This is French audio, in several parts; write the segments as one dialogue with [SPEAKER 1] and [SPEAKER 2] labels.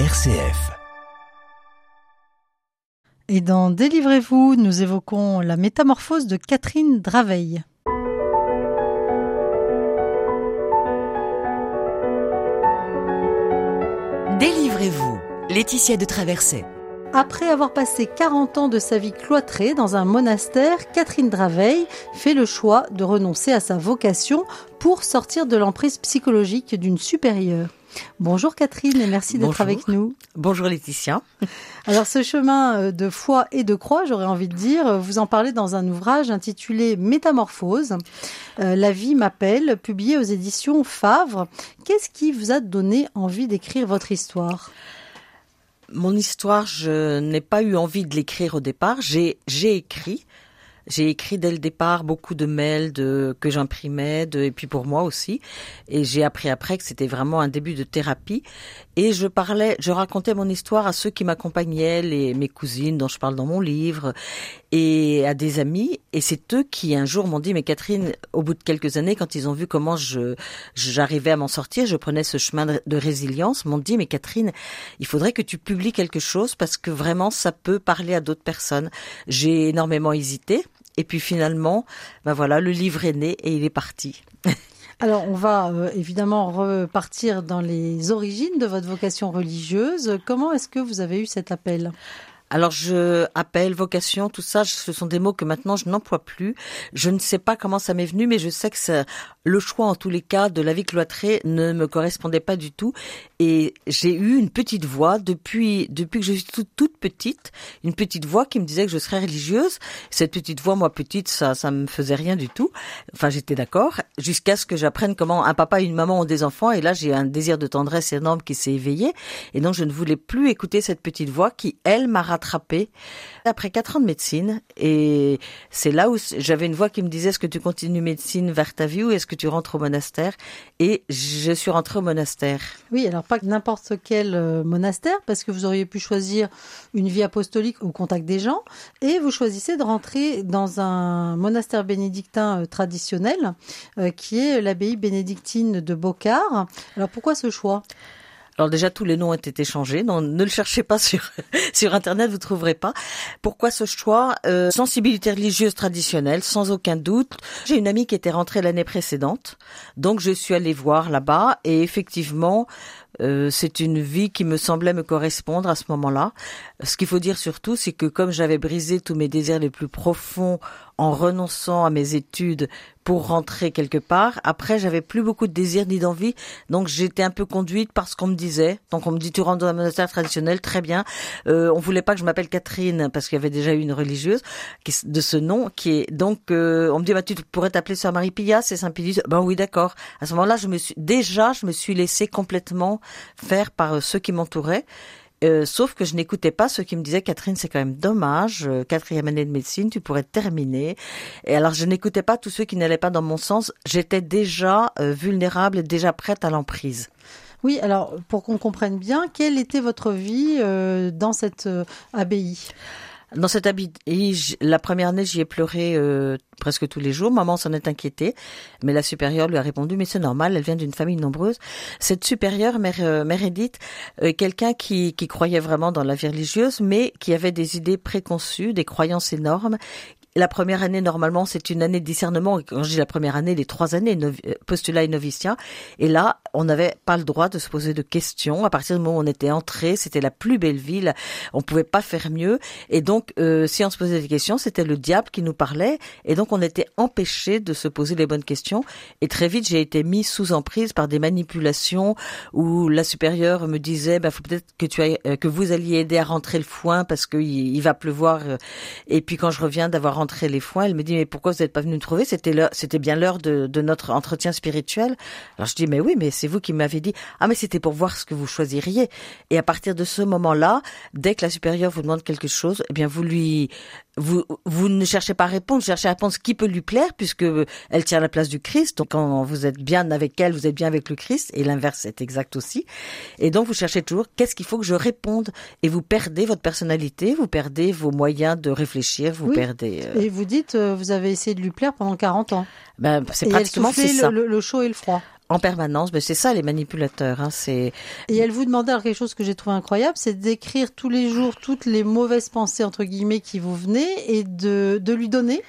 [SPEAKER 1] RCF.
[SPEAKER 2] Et dans Délivrez-vous, nous évoquons la métamorphose de Catherine Draveil.
[SPEAKER 1] Délivrez-vous. Laetitia de Traversée.
[SPEAKER 2] Après avoir passé 40 ans de sa vie cloîtrée dans un monastère, Catherine Draveil fait le choix de renoncer à sa vocation pour sortir de l'emprise psychologique d'une supérieure. Bonjour Catherine et merci d'être avec nous.
[SPEAKER 3] Bonjour Laetitia.
[SPEAKER 2] Alors ce chemin euh, de foi et de croix, j'aurais envie de dire, vous en parlez dans un ouvrage intitulé Métamorphose. Euh, la vie m'appelle, publié aux éditions Favre. Qu'est-ce qui vous a donné envie d'écrire votre histoire?
[SPEAKER 3] Mon histoire, je n'ai pas eu envie de l'écrire au départ. J'ai écrit j'ai écrit dès le départ beaucoup de mails de, que j'imprimais, et puis pour moi aussi. Et j'ai appris après que c'était vraiment un début de thérapie. Et je parlais, je racontais mon histoire à ceux qui m'accompagnaient, les, mes cousines dont je parle dans mon livre, et à des amis. Et c'est eux qui un jour m'ont dit, mais Catherine, au bout de quelques années, quand ils ont vu comment je, j'arrivais à m'en sortir, je prenais ce chemin de, de résilience, m'ont dit, mais Catherine, il faudrait que tu publies quelque chose parce que vraiment ça peut parler à d'autres personnes. J'ai énormément hésité. Et puis finalement, ben voilà, le livre est né et il est parti.
[SPEAKER 2] Alors, on va euh, évidemment repartir dans les origines de votre vocation religieuse. Comment est-ce que vous avez eu cet appel?
[SPEAKER 3] Alors je appelle, vocation, tout ça, ce sont des mots que maintenant je n'emploie plus. Je ne sais pas comment ça m'est venu, mais je sais que le choix en tous les cas de la vie cloîtrée ne me correspondait pas du tout. Et j'ai eu une petite voix depuis depuis que je suis toute, toute, petite, une petite voix qui me disait que je serais religieuse. Cette petite voix, moi petite, ça ça me faisait rien du tout. Enfin j'étais d'accord jusqu'à ce que j'apprenne comment un papa et une maman ont des enfants. Et là j'ai un désir de tendresse énorme qui s'est éveillé. Et donc je ne voulais plus écouter cette petite voix qui elle m'a rattrapé après quatre ans de médecine. Et c'est là où j'avais une voix qui me disait est-ce que tu continues médecine vers ta vie ou est-ce que tu rentres au monastère? Et je suis rentrée au monastère.
[SPEAKER 2] Oui, alors pas n'importe quel euh, monastère parce que vous auriez pu choisir une vie apostolique au contact des gens et vous choisissez de rentrer dans un monastère bénédictin euh, traditionnel euh, qui est l'abbaye bénédictine de Bocard. Alors pourquoi ce choix?
[SPEAKER 3] Alors déjà tous les noms ont été changés, donc ne le cherchez pas sur sur internet, vous trouverez pas. Pourquoi ce choix? Euh, Sensibilité religieuse traditionnelle, sans aucun doute. J'ai une amie qui était rentrée l'année précédente, donc je suis allée voir là-bas et effectivement euh, c'est une vie qui me semblait me correspondre à ce moment-là. Ce qu'il faut dire surtout, c'est que comme j'avais brisé tous mes désirs les plus profonds en renonçant à mes études pour rentrer quelque part, après j'avais plus beaucoup de désirs ni d'envie, donc j'étais un peu conduite par ce qu'on me disait. Donc on me dit tu rentres dans un monastère traditionnel, très bien. Euh, on voulait pas que je m'appelle Catherine parce qu'il y avait déjà eu une religieuse de ce nom qui est donc euh, on me dit bah tu pourrais t'appeler Sœur Marie Pia, c'est Saint-Pilius. Ben oui d'accord. À ce moment-là, je me suis déjà je me suis laissée complètement faire par euh, ceux qui m'entouraient. Euh, sauf que je n'écoutais pas ceux qui me disaient Catherine, c'est quand même dommage, euh, quatrième année de médecine, tu pourrais terminer. Et alors je n'écoutais pas tous ceux qui n'allaient pas dans mon sens. J'étais déjà vulnérable et déjà prête à l'emprise.
[SPEAKER 2] Oui, alors pour qu'on comprenne bien, quelle était votre vie dans cette abbaye?
[SPEAKER 3] Dans cette abbaye, la première année, j'y ai pleuré euh, presque tous les jours. Maman s'en est inquiétée, mais la supérieure lui a répondu "Mais c'est normal, elle vient d'une famille nombreuse." Cette supérieure, mère, euh, euh, quelqu'un qui, qui croyait vraiment dans la vie religieuse, mais qui avait des idées préconçues, des croyances énormes, la première année, normalement, c'est une année de discernement. Quand je dis la première année, les trois années, euh, postulat et noviciat. Et là, on n'avait pas le droit de se poser de questions. À partir du moment où on était entré, c'était la plus belle ville. On pouvait pas faire mieux. Et donc, euh, si on se posait des questions, c'était le diable qui nous parlait. Et donc, on était empêché de se poser les bonnes questions. Et très vite, j'ai été mis sous emprise par des manipulations où la supérieure me disait, bah, faut peut-être que tu euh, que vous alliez aider à rentrer le foin parce qu'il il va pleuvoir. Et puis, quand je reviens d'avoir rentrer les. Elle me dit mais pourquoi vous n'êtes pas venu nous trouver? C'était c'était bien l'heure de, de, notre entretien spirituel. Alors je dis mais oui, mais c'est vous qui m'avez dit ah mais c'était pour voir ce que vous choisiriez. Et à partir de ce moment-là, dès que la supérieure vous demande quelque chose, eh bien vous lui vous, vous ne cherchez pas à répondre, vous cherchez à répondre ce qui peut lui plaire, puisque elle tient la place du Christ. Donc, quand vous êtes bien avec elle, vous êtes bien avec le Christ, et l'inverse est exact aussi. Et donc, vous cherchez toujours qu'est-ce qu'il faut que je réponde, et vous perdez votre personnalité, vous perdez vos moyens de réfléchir, vous perdez.
[SPEAKER 2] Euh, et vous dites, euh, vous avez essayé de lui plaire pendant 40 ans.
[SPEAKER 3] Ben, c'est pratiquement c'est ça.
[SPEAKER 2] Le, le, chaud et le froid.
[SPEAKER 3] En permanence. Mais c'est ça les manipulateurs. Hein, c'est
[SPEAKER 2] et elle vous demandait alors quelque chose que j'ai trouvé incroyable, c'est d'écrire tous les jours toutes les mauvaises pensées entre guillemets qui vous venaient et de, de lui donner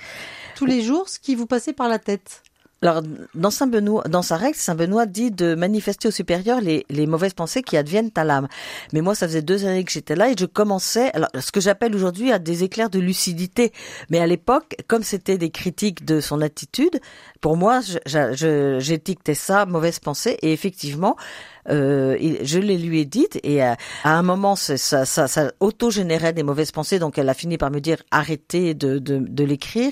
[SPEAKER 2] tous les jours ce qui vous passait par la tête.
[SPEAKER 3] Alors, dans Saint dans sa règle, Saint Benoît dit de manifester au supérieur les, les mauvaises pensées qui adviennent à l'âme. Mais moi, ça faisait deux années que j'étais là et je commençais, alors, ce que j'appelle aujourd'hui à des éclairs de lucidité. Mais à l'époque, comme c'était des critiques de son attitude, pour moi, j'étiquetais ça mauvaise pensée et effectivement, euh, je les lui ai et à, un moment ça, ça, ça, auto-générait des mauvaises pensées donc elle a fini par me dire arrêtez de, de, de l'écrire.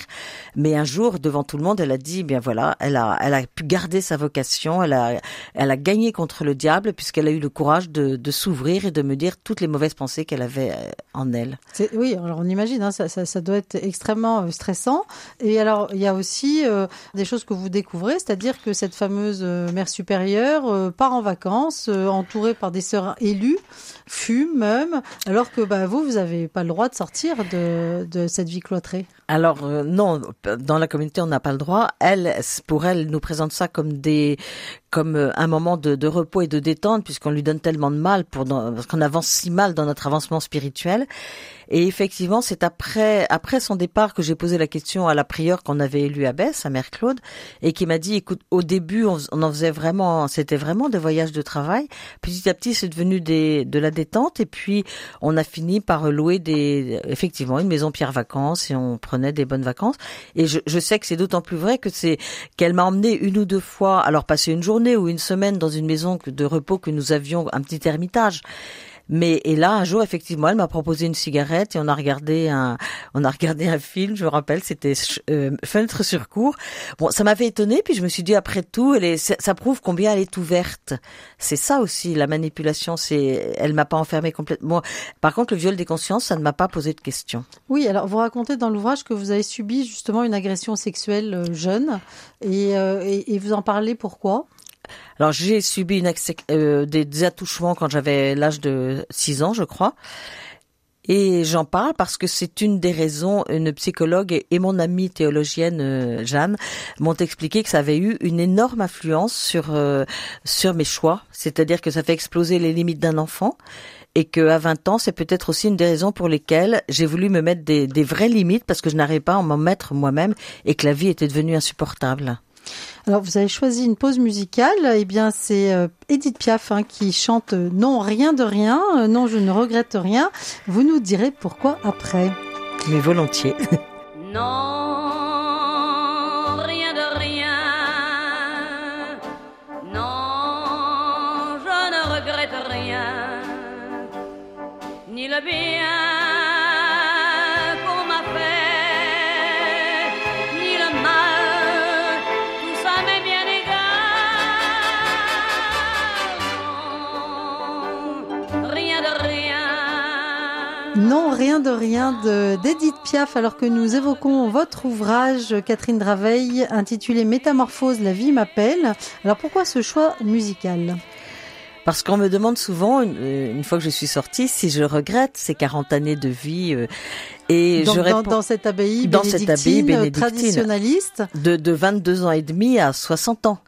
[SPEAKER 3] Mais un jour devant tout le monde elle a dit bien voilà elle a elle a pu garder sa vocation elle a elle a gagné contre le diable puisqu'elle a eu le courage de, de s'ouvrir et de me dire toutes les mauvaises pensées qu'elle avait euh, en elle.
[SPEAKER 2] Oui alors on imagine hein, ça, ça, doit être extrêmement euh, stressant. Et alors il y a aussi euh, des choses que vous découvrez c'est-à-dire que cette fameuse mère supérieure part en vacances euh, entouré par des sœurs élues, fume même, alors que bah, vous, vous n'avez pas le droit de sortir de, de cette vie cloîtrée.
[SPEAKER 3] Alors euh, non, dans la communauté, on n'a pas le droit. Elle, pour elle, nous présente ça comme des comme euh, un moment de, de repos et de détente, puisqu'on lui donne tellement de mal pour parce qu'on avance si mal dans notre avancement spirituel. Et effectivement, c'est après après son départ que j'ai posé la question à la prieure qu'on avait élue à Besse, à Mère Claude, et qui m'a dit, écoute, au début, on, en faisait vraiment, c'était vraiment des voyages de travail. Petit à petit, c'est devenu des de la détente, et puis on a fini par louer des effectivement une maison pierre vacances et on prenait des bonnes vacances. Et je, je sais que c'est d'autant plus vrai que c'est qu'elle m'a emmené une ou deux fois, alors passer une journée ou une semaine dans une maison de repos que nous avions, un petit ermitage. Mais et là un jour effectivement elle m'a proposé une cigarette et on a regardé un on a regardé un film je me rappelle c'était euh, Fenêtre sur cour. Bon ça m'avait étonné puis je me suis dit après tout elle est, ça prouve combien elle est ouverte. C'est ça aussi la manipulation c'est elle m'a pas enfermé complètement. Par contre le viol des consciences ça ne m'a pas posé de questions.
[SPEAKER 2] Oui alors vous racontez dans l'ouvrage que vous avez subi justement une agression sexuelle euh, jeune. Et, euh, et, et vous en parlez pourquoi?
[SPEAKER 3] Alors j'ai subi euh, des, attouchements quand j'avais l'âge de 6 ans, je crois. Et j'en parle parce que c'est une des raisons, une psychologue et, mon amie théologienne euh, Jeanne m'ont expliqué que ça avait eu une énorme influence sur euh, sur mes choix, c'est-à-dire que ça fait exploser les limites d'un enfant et que à 20 ans, c'est peut-être aussi une des raisons pour lesquelles j'ai voulu me mettre des, des vraies limites parce que je n'arrivais pas à m'en mettre moi-même et que la vie était devenue insupportable.
[SPEAKER 2] Alors vous avez choisi une pause musicale, eh bien c'est euh, Edith Piaf hein, qui chante euh, Non rien de rien, euh, non je ne regrette rien. Vous nous direz pourquoi après.
[SPEAKER 3] Mais volontiers.
[SPEAKER 4] non, rien de rien. Non, je ne regrette rien. Ni le bien
[SPEAKER 2] rien de rien d'Edith Piaf, alors que nous évoquons votre ouvrage, Catherine Draveil, intitulé Métamorphose, la vie m'appelle. Alors pourquoi ce choix musical?
[SPEAKER 3] Parce qu'on me demande souvent, une, fois que je suis sortie, si je regrette ces 40 années de vie. Euh,
[SPEAKER 2] et je réponds, dans, cette abbaye dans cette abbaye bénédictine traditionnaliste?
[SPEAKER 3] de, de 22 ans et demi à 60 ans.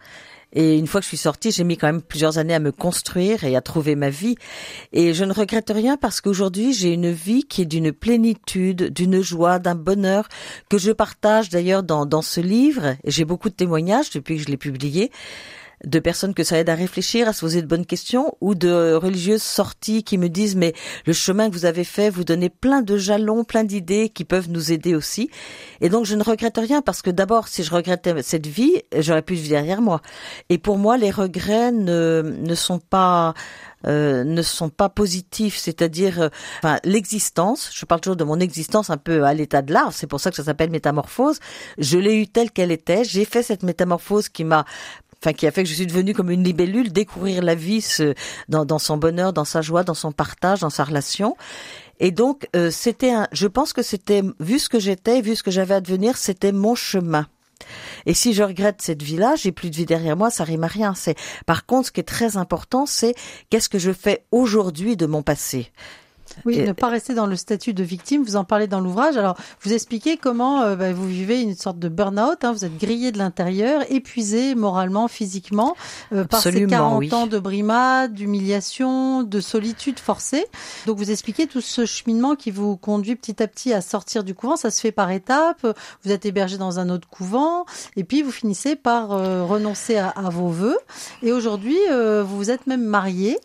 [SPEAKER 3] Et une fois que je suis sortie, j'ai mis quand même plusieurs années à me construire et à trouver ma vie. Et je ne regrette rien parce qu'aujourd'hui, j'ai une vie qui est d'une plénitude, d'une joie, d'un bonheur que je partage d'ailleurs dans, dans ce livre. J'ai beaucoup de témoignages depuis que je l'ai publié de personnes que ça aide à réfléchir, à se poser de bonnes questions, ou de religieuses sorties qui me disent mais le chemin que vous avez fait vous donnez plein de jalons, plein d'idées qui peuvent nous aider aussi. Et donc je ne regrette rien parce que d'abord si je regrettais cette vie, j'aurais pu vivre derrière moi. Et pour moi les regrets ne, ne sont pas euh, ne sont pas positifs, c'est-à-dire euh, enfin, l'existence, je parle toujours de mon existence un peu à l'état de l'art, c'est pour ça que ça s'appelle métamorphose, je l'ai eue telle qu'elle était, j'ai fait cette métamorphose qui m'a enfin qui a fait que je suis devenue comme une libellule, découvrir la vie dans, dans son bonheur, dans sa joie, dans son partage, dans sa relation. Et donc euh, c'était un, je pense que c'était vu ce que j'étais, vu ce que j'avais à devenir, c'était mon chemin. Et si je regrette cette vie-là, j'ai plus de vie derrière moi, ça rime à rien. C'est par contre ce qui est très important, c'est qu'est-ce que je fais aujourd'hui de mon passé?
[SPEAKER 2] Oui,
[SPEAKER 3] Et-
[SPEAKER 2] ne pas rester dans le statut de victime. Vous en parlez dans l'ouvrage. Alors, vous expliquez comment euh, bah, vous vivez une sorte de burn-out. hein. vous êtes grillé de l'intérieur, épuisé moralement, physiquement, euh, par ces
[SPEAKER 3] Absolument,
[SPEAKER 2] 40
[SPEAKER 3] oui.
[SPEAKER 2] ans de brimade, d'humiliation, de solitude forcée. Donc, vous expliquez tout ce cheminement qui vous conduit petit à petit à sortir du couvent. Ça se fait par étapes. Vous êtes hébergé dans un autre couvent, et puis vous finissez par euh, renoncer à, à vos vœux. Et aujourd'hui, euh, vous vous êtes même marié.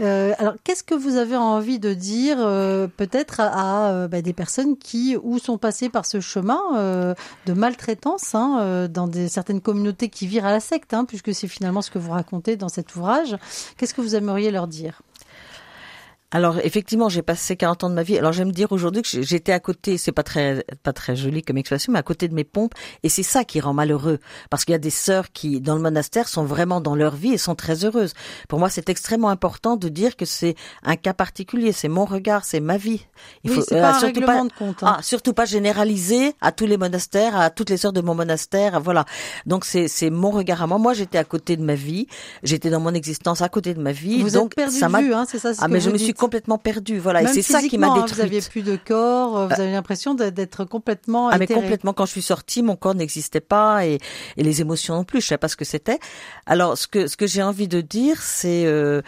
[SPEAKER 2] Euh, alors, qu'est-ce que vous avez envie de dire euh, peut-être à, euh, bah, des personnes qui ou sont passées par ce chemin euh, de maltraitance hein, dans certaines communautés qui virent à la secte, hein, puisque c'est finalement ce que vous racontez dans cet ouvrage. Qu'est-ce que vous aimeriez leur dire?
[SPEAKER 3] Alors effectivement, j'ai passé 40 ans de ma vie. Alors j'aime dire aujourd'hui que j'étais à côté, c'est pas très pas très joli comme expression, mais à côté de mes pompes et c'est ça qui rend malheureux parce qu'il y a des sœurs qui dans le monastère sont vraiment dans leur vie et sont très heureuses. Pour moi, c'est extrêmement important de dire que c'est un cas particulier, c'est mon regard, c'est ma vie.
[SPEAKER 2] Oui, c'est
[SPEAKER 3] euh,
[SPEAKER 2] pas un
[SPEAKER 3] surtout
[SPEAKER 2] règlement de compte. hein.
[SPEAKER 3] Ah, surtout pas généraliser à tous les monastères, à toutes les sœurs de mon monastère, voilà. Donc c'est c'est mon regard à moi. Moi, j'étais à côté de ma vie, j'étais dans mon existence à côté de ma vie.
[SPEAKER 2] vous
[SPEAKER 3] donc
[SPEAKER 2] êtes perdu
[SPEAKER 3] ça
[SPEAKER 2] de
[SPEAKER 3] m'a
[SPEAKER 2] vue, hein, c'est ça ce
[SPEAKER 3] ah
[SPEAKER 2] que
[SPEAKER 3] mais je me suis. Complètement perdue, voilà.
[SPEAKER 2] Même
[SPEAKER 3] et c'est ça qui m'a
[SPEAKER 2] physiquement, hein,
[SPEAKER 3] détruite.
[SPEAKER 2] Vous aviez plus de corps, euh, vous avez l'impression d'être- complètement
[SPEAKER 3] Ah mais complètement. Quand je suis sortie, mon corps n'existait pas et, et les émotions non plus. Je savais pas ce que c'était. Alors ce que ce que j'ai envie de dire, c'est euh,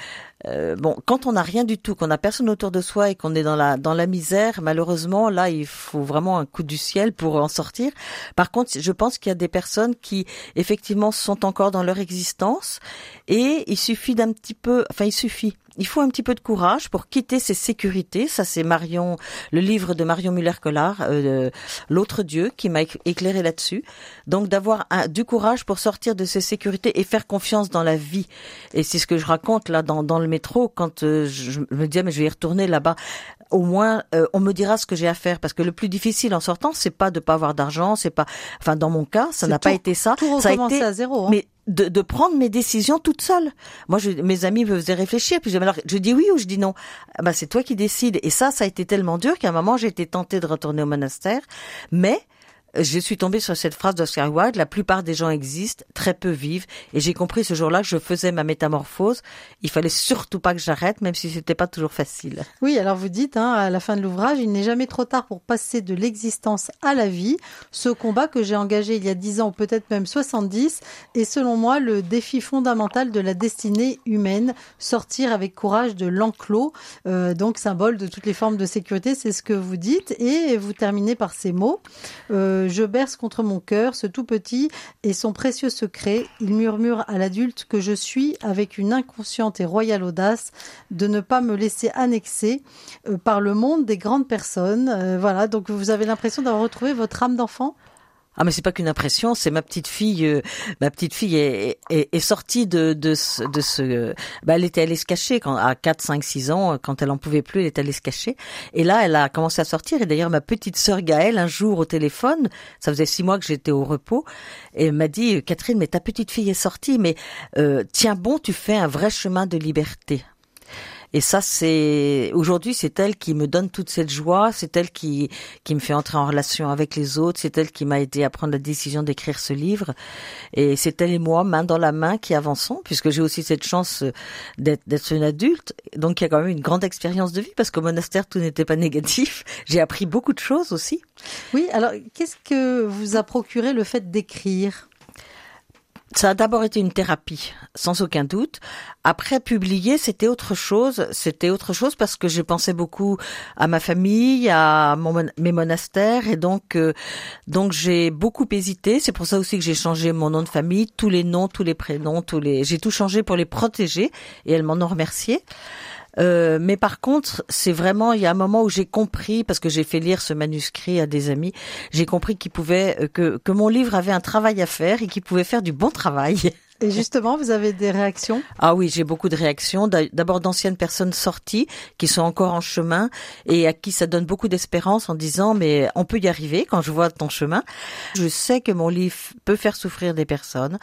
[SPEAKER 3] euh, bon quand on n'a rien du tout, qu'on n'a personne autour de soi et qu'on est dans la dans la misère, malheureusement là il faut vraiment un coup du ciel pour en sortir. Par contre, je pense qu'il y a des personnes qui effectivement sont encore dans leur existence et il suffit d'un petit peu, enfin il suffit. Il faut un petit peu de courage pour quitter ces sécurités. Ça, c'est Marion, le livre de Marion Muller-Collard, euh, L'autre Dieu, qui m'a éc- éclairé là-dessus. Donc, d'avoir du courage pour sortir de ces sécurités et faire confiance dans la vie. Et c'est ce que je raconte là dans, dans le métro quand euh, je, je me dis ah, mais je vais y retourner là-bas. Au moins, euh, on me dira ce que j'ai à faire parce que le plus difficile en sortant, c'est pas de pas avoir d'argent, c'est pas. Enfin, dans mon cas, ça n'a pas été ça.
[SPEAKER 2] Tout
[SPEAKER 3] ça a été
[SPEAKER 2] à zéro. hein.
[SPEAKER 3] mais de, de prendre mes décisions toute seule. Moi, je, mes amis me faisaient réfléchir, puis je, alors, je dis oui ou je dis non? Ah bah, c'est toi qui décides. Et ça, ça a été tellement dur qu'à un moment, j'ai été tentée de retourner au monastère. Mais je suis tombée sur cette phrase d'Oscar Wilde, la plupart des gens existent, très peu vivent. Et j'ai compris ce jour-là que je faisais ma métamorphose. Il fallait surtout pas que j'arrête, même si c'était pas toujours facile.
[SPEAKER 2] Oui, alors vous dites hein, à la fin de l'ouvrage, il n'est jamais trop tard pour passer de l'existence à la vie. Ce combat que j'ai engagé il y a 10 ans peut-être même 70 est selon moi le défi fondamental de la destinée humaine, sortir avec courage de l'enclos, euh, donc symbole de toutes les formes de sécurité, c'est ce que vous dites. Et vous terminez par ces mots. Euh, je berce contre mon cœur ce tout petit et son précieux secret. Il murmure à l'adulte que je suis avec une inconsciente et royale audace de ne pas me laisser annexer euh, par le monde des grandes personnes. Euh, voilà, donc vous avez l'impression d'avoir retrouvé votre âme d'enfant?
[SPEAKER 3] Ah mais c'est pas qu'une impression, c'est ma petite fille. euh, ma petite fille est, sortie de de ce, de ce euh, bah, elle était allée se cacher quand à 4 5 6 ans euh, quand elle en pouvait plus, elle est allée se cacher. Et là, elle a commencé à sortir et d'ailleurs ma petite sœur Gaëlle un jour au téléphone, ça faisait six mois que j'étais au repos et m'a dit Catherine, mais ta petite fille est sortie mais euh, tiens bon, tu fais un vrai chemin de liberté. Et ça, c'est aujourd'hui, c'est elle qui me donne toute cette joie, c'est elle qui qui me fait entrer en relation avec les autres, c'est elle qui m'a aidé à prendre la décision d'écrire ce livre. Et c'est elle et moi, main dans la main, qui avançons, puisque j'ai aussi cette chance d'être d'être une adulte. Donc il y a quand même une grande expérience de vie, parce qu'au monastère tout n'était pas négatif. J'ai appris beaucoup de choses aussi.
[SPEAKER 2] Oui, alors qu'est-ce que vous a procuré le fait d'écrire?
[SPEAKER 3] Ça a d'abord été une thérapie, sans aucun doute. Après, publier, c'était autre chose. C'était autre chose parce que je pensais beaucoup à ma famille, à mes monastères, et donc, euh, donc j'ai beaucoup hésité. C'est pour ça aussi que j'ai changé mon nom de famille, tous les noms, tous les prénoms, tous les. J'ai tout changé pour les protéger, et elles m'en ont remercié. Euh, mais par contre, c'est vraiment il y a un moment où j'ai compris parce que j'ai fait lire ce manuscrit à des amis, j'ai compris qu'il pouvait euh, que que mon livre avait un travail à faire et qu'il pouvait faire du bon travail.
[SPEAKER 2] Et justement, vous avez des réactions?
[SPEAKER 3] Ah oui, j'ai beaucoup de réactions. D'a- D'abord d'anciennes personnes sorties qui sont encore en chemin et à qui ça donne beaucoup d'espérance en disant mais on peut y arriver quand je vois ton chemin. Je sais que mon livre peut faire souffrir des personnes.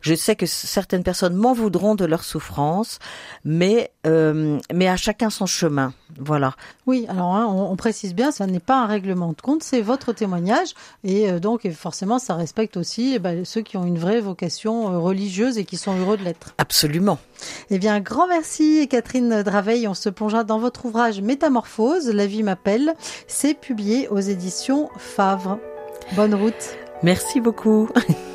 [SPEAKER 3] Je sais que certaines personnes m'en voudront de leur souffrance, mais euh, mais à chacun son chemin. Voilà.
[SPEAKER 2] Oui, alors hein, on, on précise bien, ça n'est pas un règlement de compte, c'est votre témoignage et euh, donc et forcément ça respecte aussi eh ben, ceux qui ont une vraie vocation euh, religieuse religieuses et qui sont heureux de l'être.
[SPEAKER 3] Absolument.
[SPEAKER 2] Eh bien, grand merci Catherine Draveil. On se plongea dans votre ouvrage Métamorphose, La vie m'appelle. C'est publié aux éditions Favre. Bonne route.
[SPEAKER 3] Merci beaucoup.